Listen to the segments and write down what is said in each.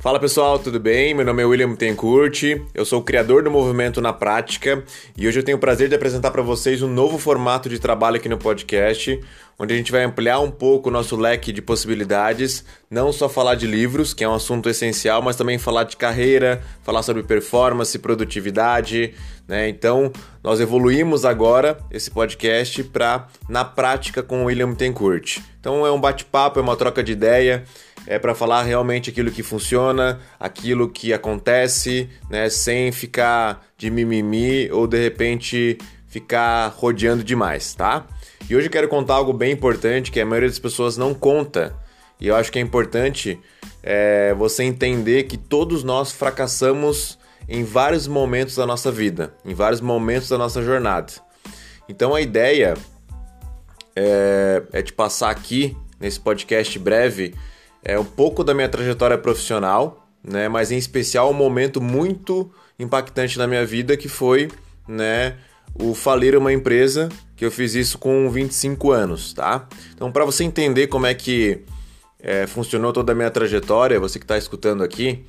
Fala pessoal, tudo bem? Meu nome é William Tencourt, eu sou o criador do Movimento na Prática e hoje eu tenho o prazer de apresentar para vocês um novo formato de trabalho aqui no podcast, onde a gente vai ampliar um pouco o nosso leque de possibilidades, não só falar de livros, que é um assunto essencial, mas também falar de carreira, falar sobre performance, produtividade, né? Então, nós evoluímos agora esse podcast para na prática com o William Tencourt. Então, é um bate-papo, é uma troca de ideia é para falar realmente aquilo que funciona, aquilo que acontece, né, sem ficar de mimimi ou de repente ficar rodeando demais, tá? E hoje eu quero contar algo bem importante que a maioria das pessoas não conta. E eu acho que é importante é, você entender que todos nós fracassamos em vários momentos da nossa vida, em vários momentos da nossa jornada. Então a ideia é, é te passar aqui nesse podcast breve é um pouco da minha trajetória profissional, né? Mas em especial um momento muito impactante na minha vida que foi, né? O falir uma empresa que eu fiz isso com 25 anos, tá? Então, para você entender como é que é, funcionou toda a minha trajetória, você que está escutando aqui,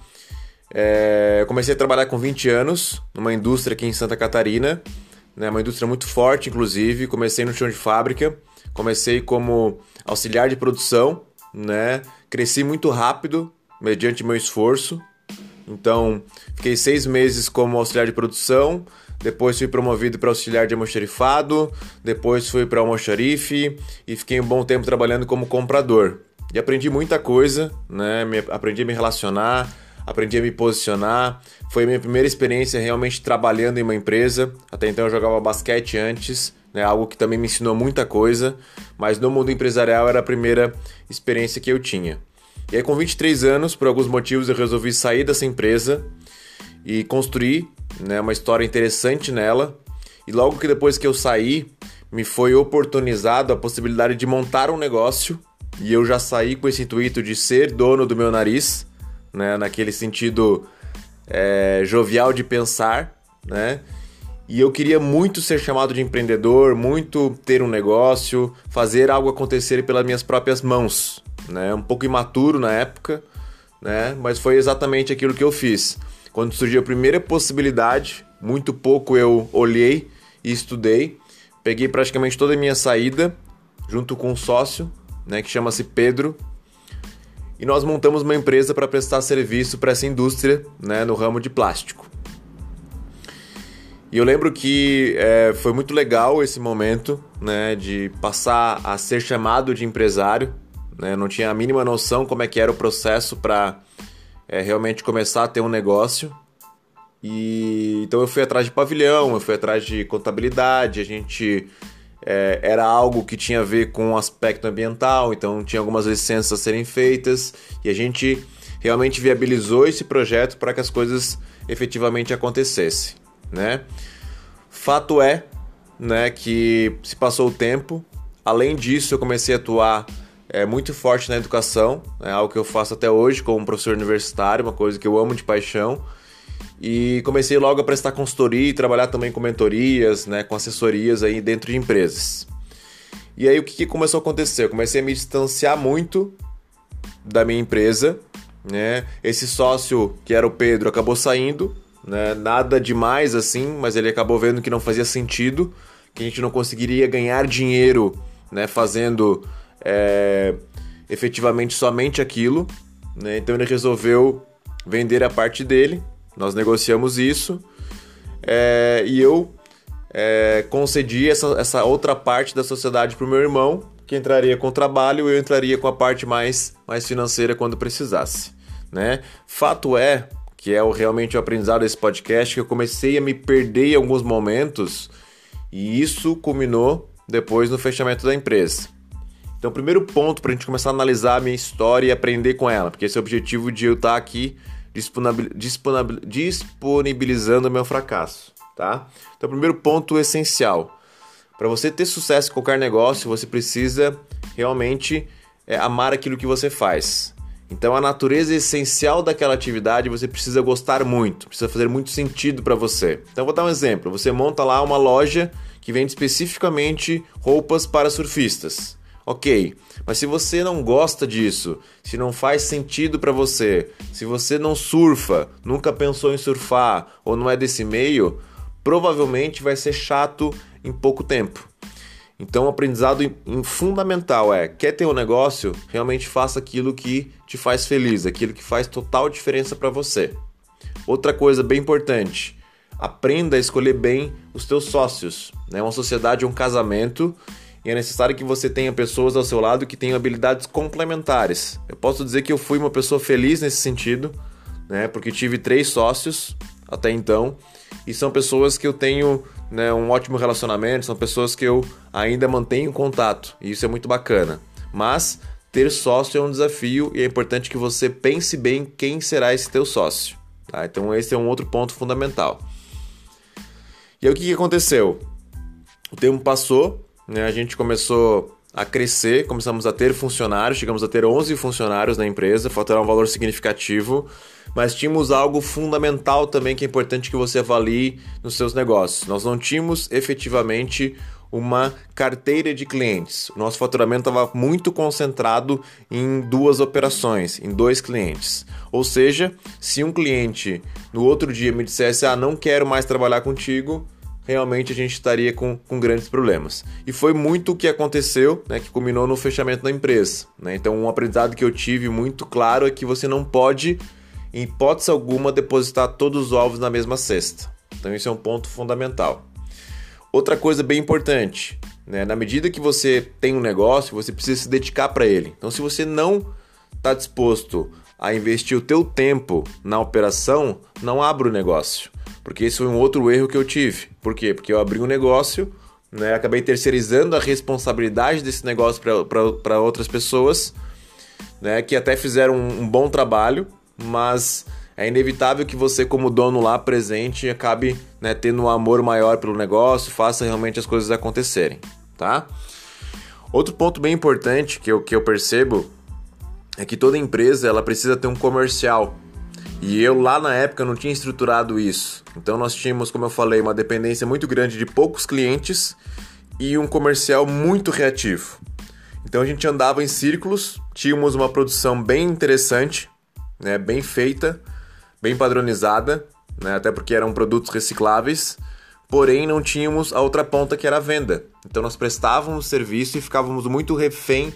é, eu comecei a trabalhar com 20 anos numa indústria aqui em Santa Catarina, né, uma indústria muito forte, inclusive. Comecei no chão de fábrica, comecei como auxiliar de produção, né? Cresci muito rápido, mediante meu esforço. Então, fiquei seis meses como auxiliar de produção, depois fui promovido para auxiliar de almoxarifado, depois fui para almoxarife e fiquei um bom tempo trabalhando como comprador. E aprendi muita coisa, né? Aprendi a me relacionar, aprendi a me posicionar. Foi a minha primeira experiência realmente trabalhando em uma empresa. Até então eu jogava basquete antes, né? Algo que também me ensinou muita coisa, mas no mundo empresarial era a primeira experiência que eu tinha. E aí com 23 anos, por alguns motivos, eu resolvi sair dessa empresa e construir, né, uma história interessante nela. E logo que depois que eu saí, me foi oportunizado a possibilidade de montar um negócio e eu já saí com esse intuito de ser dono do meu nariz, né, naquele sentido é, jovial de pensar, né? E eu queria muito ser chamado de empreendedor, muito ter um negócio, fazer algo acontecer pelas minhas próprias mãos, né? Um pouco imaturo na época, né? Mas foi exatamente aquilo que eu fiz. Quando surgiu a primeira possibilidade, muito pouco eu olhei e estudei, peguei praticamente toda a minha saída junto com um sócio, né, que chama-se Pedro, e nós montamos uma empresa para prestar serviço para essa indústria, né, no ramo de plástico. E eu lembro que é, foi muito legal esse momento, né, de passar a ser chamado de empresário. Né, não tinha a mínima noção como é que era o processo para é, realmente começar a ter um negócio. E então eu fui atrás de pavilhão, eu fui atrás de contabilidade, a gente é, era algo que tinha a ver com o aspecto ambiental, então tinha algumas licenças a serem feitas e a gente realmente viabilizou esse projeto para que as coisas efetivamente acontecessem né? Fato é, né, que se passou o tempo. Além disso, eu comecei a atuar é, muito forte na educação, é algo que eu faço até hoje como professor universitário, uma coisa que eu amo de paixão. E comecei logo a prestar consultoria e trabalhar também com mentorias, né, com assessorias aí dentro de empresas. E aí o que, que começou a acontecer? Eu comecei a me distanciar muito da minha empresa, né? Esse sócio que era o Pedro acabou saindo né? Nada demais assim, mas ele acabou vendo que não fazia sentido, que a gente não conseguiria ganhar dinheiro, né? Fazendo é, efetivamente somente aquilo, né? Então ele resolveu vender a parte dele. Nós negociamos isso é, e eu é, concedi essa, essa outra parte da sociedade para o meu irmão, que entraria com o trabalho eu entraria com a parte mais, mais financeira quando precisasse. Né? Fato é que é o, realmente o aprendizado desse podcast, que eu comecei a me perder em alguns momentos e isso culminou depois no fechamento da empresa. Então, primeiro ponto para a gente começar a analisar a minha história e aprender com ela, porque esse é o objetivo de eu estar aqui disponibilizando o meu fracasso, tá? Então, primeiro ponto essencial. Para você ter sucesso em qualquer negócio, você precisa realmente é, amar aquilo que você faz. Então a natureza essencial daquela atividade você precisa gostar muito, precisa fazer muito sentido para você. Então vou dar um exemplo. Você monta lá uma loja que vende especificamente roupas para surfistas. Ok, mas se você não gosta disso, se não faz sentido para você, se você não surfa, nunca pensou em surfar ou não é desse meio, provavelmente vai ser chato em pouco tempo. Então, o aprendizado fundamental é: quer ter um negócio, realmente faça aquilo que te faz feliz, aquilo que faz total diferença para você. Outra coisa bem importante: aprenda a escolher bem os teus sócios. Né? Uma sociedade é um casamento e é necessário que você tenha pessoas ao seu lado que tenham habilidades complementares. Eu posso dizer que eu fui uma pessoa feliz nesse sentido, né? porque tive três sócios até então e são pessoas que eu tenho né, um ótimo relacionamento, são pessoas que eu ainda mantenho contato e isso é muito bacana. Mas ter sócio é um desafio e é importante que você pense bem quem será esse teu sócio. Tá? Então esse é um outro ponto fundamental. E aí o que, aconteceu? O tempo passou, né, a gente começou a crescer, começamos a ter funcionários, chegamos a ter 11 funcionários na empresa, faturar um valor significativo, mas tínhamos algo fundamental também que é importante que você avalie nos seus negócios. Nós não tínhamos efetivamente uma carteira de clientes. O nosso faturamento estava muito concentrado em duas operações, em dois clientes. Ou seja, se um cliente no outro dia me dissesse: Ah, não quero mais trabalhar contigo, realmente a gente estaria com, com grandes problemas. E foi muito o que aconteceu, né, que culminou no fechamento da empresa. Né? Então, um aprendizado que eu tive muito claro é que você não pode, em hipótese alguma, depositar todos os ovos na mesma cesta. Então, isso é um ponto fundamental. Outra coisa bem importante, né? na medida que você tem um negócio, você precisa se dedicar para ele. Então, se você não está disposto a investir o teu tempo na operação, não abra o negócio. Porque esse foi um outro erro que eu tive. Por quê? Porque eu abri um negócio, né? acabei terceirizando a responsabilidade desse negócio para outras pessoas, né? que até fizeram um, um bom trabalho, mas é inevitável que você, como dono lá presente, acabe né, tendo um amor maior pelo negócio, faça realmente as coisas acontecerem, tá? Outro ponto bem importante que eu, que eu percebo é que toda empresa ela precisa ter um comercial. E eu lá na época não tinha estruturado isso. Então nós tínhamos, como eu falei, uma dependência muito grande de poucos clientes e um comercial muito reativo. Então a gente andava em círculos, tínhamos uma produção bem interessante, né, bem feita, bem padronizada, né? até porque eram produtos recicláveis, porém não tínhamos a outra ponta que era a venda. Então nós prestávamos serviço e ficávamos muito refém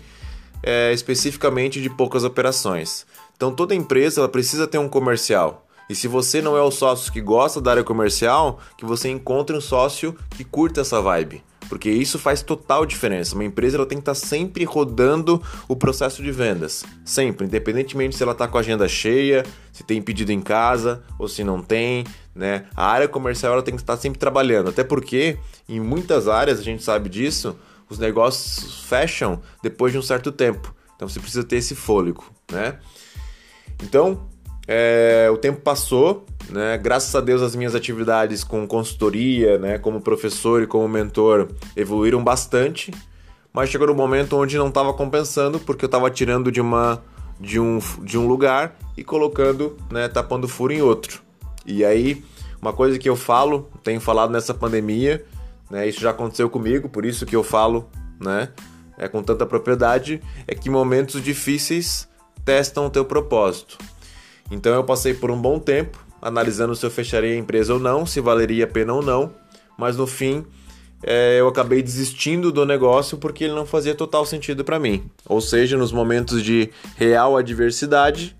é, especificamente de poucas operações. Então toda empresa ela precisa ter um comercial. E se você não é o sócio que gosta da área comercial, que você encontre um sócio que curta essa vibe porque isso faz total diferença. Uma empresa ela tem que estar sempre rodando o processo de vendas, sempre, independentemente se ela está com a agenda cheia, se tem pedido em casa ou se não tem, né? A área comercial ela tem que estar sempre trabalhando, até porque em muitas áreas a gente sabe disso, os negócios fecham depois de um certo tempo. Então você precisa ter esse fôlego, né? Então, é, o tempo passou, né? Graças a Deus as minhas atividades com consultoria, né, como professor e como mentor evoluíram bastante, mas chegou no momento onde não estava compensando porque eu estava tirando de uma de um, de um lugar e colocando, né, tapando furo em outro. E aí, uma coisa que eu falo, tenho falado nessa pandemia, né, isso já aconteceu comigo, por isso que eu falo, né, é com tanta propriedade, é que momentos difíceis testam o teu propósito. Então eu passei por um bom tempo analisando se eu fecharia a empresa ou não, se valeria a pena ou não, mas no fim é, eu acabei desistindo do negócio porque ele não fazia total sentido para mim. Ou seja, nos momentos de real adversidade,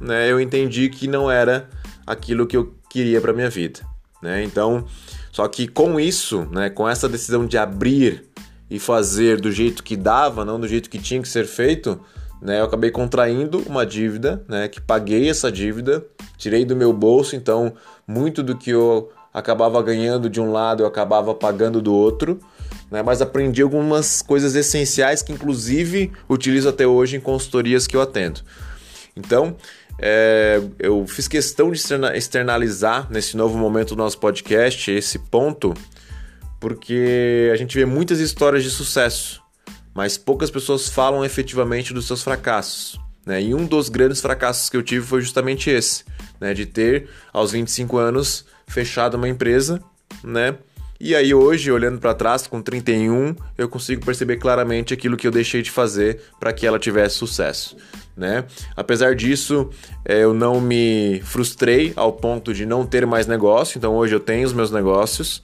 né, eu entendi que não era aquilo que eu queria para minha vida. Né? Então, só que com isso, né, com essa decisão de abrir e fazer do jeito que dava, não do jeito que tinha que ser feito, né, eu acabei contraindo uma dívida, né, que paguei essa dívida, tirei do meu bolso, então muito do que eu acabava ganhando de um lado eu acabava pagando do outro, né, mas aprendi algumas coisas essenciais que inclusive utilizo até hoje em consultorias que eu atendo. Então, é, eu fiz questão de externalizar nesse novo momento do nosso podcast esse ponto, porque a gente vê muitas histórias de sucesso mas poucas pessoas falam efetivamente dos seus fracassos. Né? E um dos grandes fracassos que eu tive foi justamente esse, né? de ter, aos 25 anos, fechado uma empresa, né? E aí hoje, olhando para trás com 31, eu consigo perceber claramente aquilo que eu deixei de fazer para que ela tivesse sucesso, né? Apesar disso, é, eu não me frustrei ao ponto de não ter mais negócio, então hoje eu tenho os meus negócios,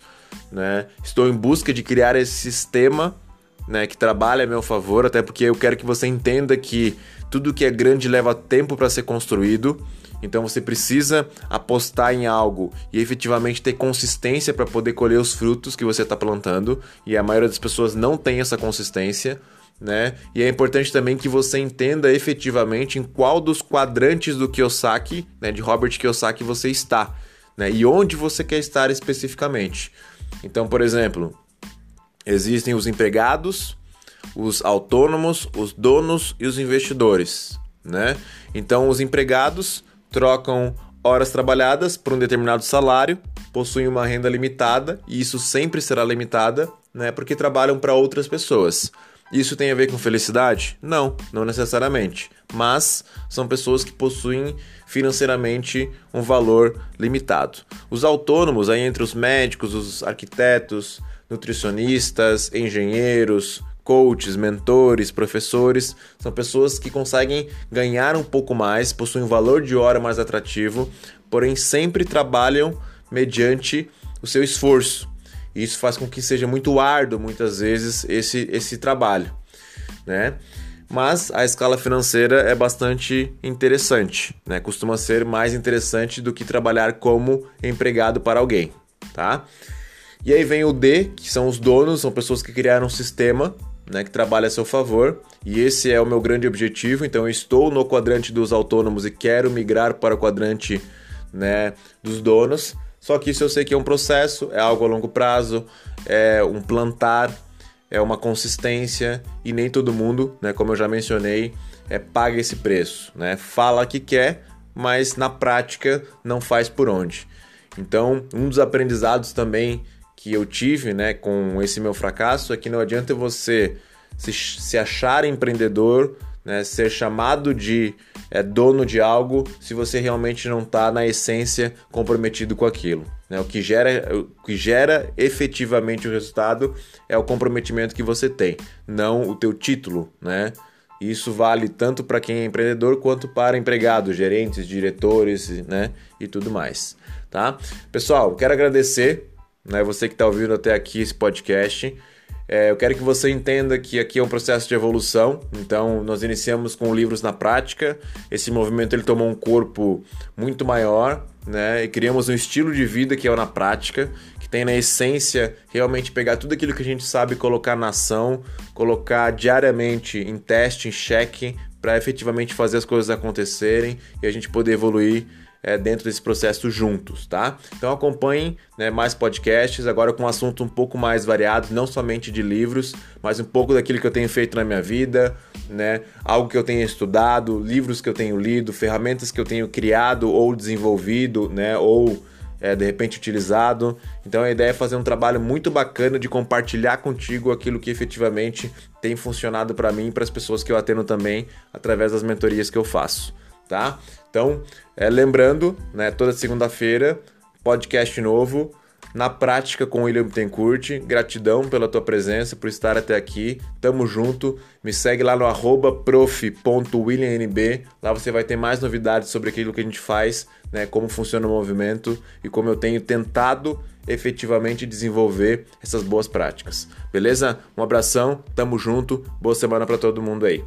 né? Estou em busca de criar esse sistema, né, que trabalha a meu favor, até porque eu quero que você entenda que tudo que é grande leva tempo para ser construído. Então você precisa apostar em algo e efetivamente ter consistência para poder colher os frutos que você está plantando. E a maioria das pessoas não tem essa consistência. Né? E é importante também que você entenda efetivamente em qual dos quadrantes do Kiyosaki, né, de Robert Kiyosaki, você está, né? E onde você quer estar especificamente. Então, por exemplo, existem os empregados, os autônomos, os donos e os investidores, né? Então, os empregados trocam horas trabalhadas por um determinado salário, possuem uma renda limitada e isso sempre será limitada, né? Porque trabalham para outras pessoas. Isso tem a ver com felicidade? Não, não necessariamente. Mas são pessoas que possuem financeiramente um valor limitado. Os autônomos, aí entre os médicos, os arquitetos, nutricionistas, engenheiros, coaches, mentores, professores, são pessoas que conseguem ganhar um pouco mais, possuem um valor de hora mais atrativo, porém sempre trabalham mediante o seu esforço. E isso faz com que seja muito árduo muitas vezes esse, esse trabalho, né? Mas a escala financeira é bastante interessante, né? Costuma ser mais interessante do que trabalhar como empregado para alguém, tá? E aí vem o D, que são os donos, são pessoas que criaram um sistema né, que trabalha a seu favor, e esse é o meu grande objetivo. Então, eu estou no quadrante dos autônomos e quero migrar para o quadrante né, dos donos. Só que isso eu sei que é um processo, é algo a longo prazo, é um plantar, é uma consistência e nem todo mundo, né, como eu já mencionei, é, paga esse preço. Né? Fala que quer, mas na prática não faz por onde. Então, um dos aprendizados também que eu tive né, com esse meu fracasso é que não adianta você se, se achar empreendedor, né, ser chamado de é, dono de algo, se você realmente não está na essência comprometido com aquilo. Né? O, que gera, o que gera efetivamente o resultado é o comprometimento que você tem, não o teu título. Né? Isso vale tanto para quem é empreendedor quanto para empregados, gerentes, diretores né? e tudo mais. Tá? Pessoal, quero agradecer né? Você que está ouvindo até aqui esse podcast. É, eu quero que você entenda que aqui é um processo de evolução. Então, nós iniciamos com livros na prática. Esse movimento ele tomou um corpo muito maior, né? E criamos um estilo de vida que é o na prática, que tem na essência realmente pegar tudo aquilo que a gente sabe, colocar na ação, colocar diariamente em teste, em cheque, para efetivamente fazer as coisas acontecerem e a gente poder evoluir é, dentro desse processo juntos, tá? Então acompanhem né, mais podcasts, agora com um assunto um pouco mais variado, não somente de livros, mas um pouco daquilo que eu tenho feito na minha vida, né? Algo que eu tenho estudado, livros que eu tenho lido, ferramentas que eu tenho criado ou desenvolvido, né? Ou é, de repente utilizado. Então a ideia é fazer um trabalho muito bacana de compartilhar contigo aquilo que efetivamente tem funcionado para mim e para as pessoas que eu atendo também através das mentorias que eu faço tá? Então, é, lembrando, né, toda segunda-feira, podcast novo, na prática com o William Tencourt. Gratidão pela tua presença, por estar até aqui. Tamo junto. Me segue lá no arroba prof.williamnb. Lá você vai ter mais novidades sobre aquilo que a gente faz, né, como funciona o movimento e como eu tenho tentado efetivamente desenvolver essas boas práticas. Beleza? Um abração, tamo junto. Boa semana para todo mundo aí.